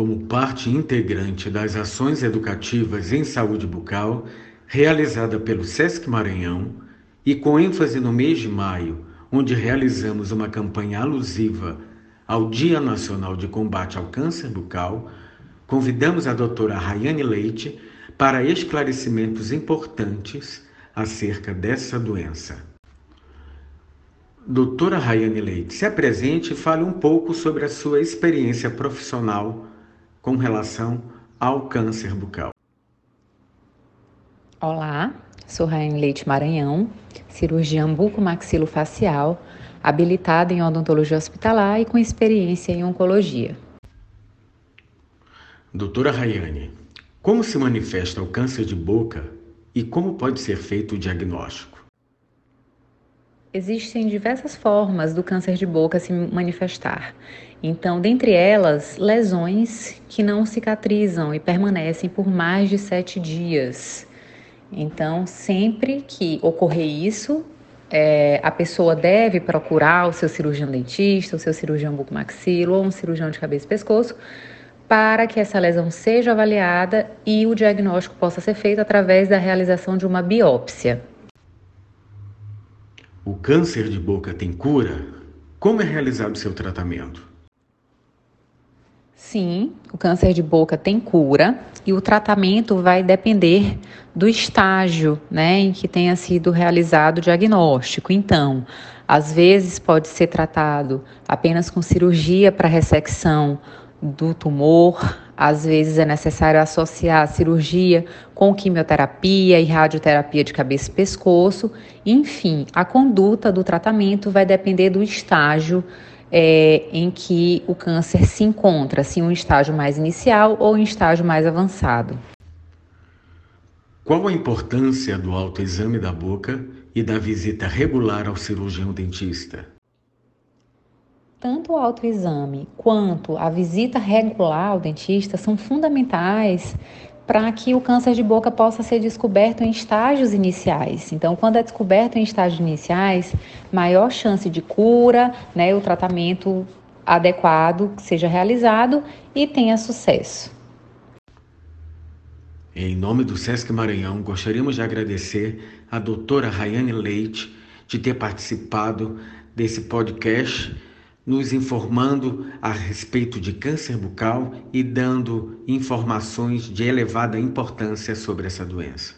como parte integrante das ações educativas em saúde bucal realizada pelo SESC Maranhão e com ênfase no mês de maio, onde realizamos uma campanha alusiva ao Dia Nacional de Combate ao Câncer Bucal, convidamos a doutora Rayane Leite para esclarecimentos importantes acerca dessa doença. Doutora Rayane Leite, se apresente e fale um pouco sobre a sua experiência profissional com relação ao câncer bucal. Olá, sou Rayane Leite Maranhão, cirurgiã bucomaxilofacial, habilitada em odontologia hospitalar e com experiência em oncologia. Doutora Rayane, como se manifesta o câncer de boca e como pode ser feito o diagnóstico? Existem diversas formas do câncer de boca se manifestar. Então, dentre elas, lesões que não cicatrizam e permanecem por mais de sete dias. Então, sempre que ocorrer isso, é, a pessoa deve procurar o seu cirurgião dentista, o seu cirurgião bucomaxilo ou um cirurgião de cabeça e pescoço para que essa lesão seja avaliada e o diagnóstico possa ser feito através da realização de uma biópsia. O câncer de boca tem cura? Como é realizado seu tratamento? Sim, o câncer de boca tem cura e o tratamento vai depender do estágio né, em que tenha sido realizado o diagnóstico. Então, às vezes pode ser tratado apenas com cirurgia para ressecção do tumor. Às vezes é necessário associar a cirurgia com quimioterapia e radioterapia de cabeça e pescoço. Enfim, a conduta do tratamento vai depender do estágio é, em que o câncer se encontra, se um estágio mais inicial ou um estágio mais avançado. Qual a importância do autoexame da boca e da visita regular ao cirurgião dentista? Tanto o autoexame quanto a visita regular ao dentista são fundamentais para que o câncer de boca possa ser descoberto em estágios iniciais. Então, quando é descoberto em estágios iniciais, maior chance de cura, né, o tratamento adequado seja realizado e tenha sucesso. Em nome do Sesc Maranhão, gostaríamos de agradecer a doutora Rayane Leite de ter participado desse podcast nos informando a respeito de câncer bucal e dando informações de elevada importância sobre essa doença.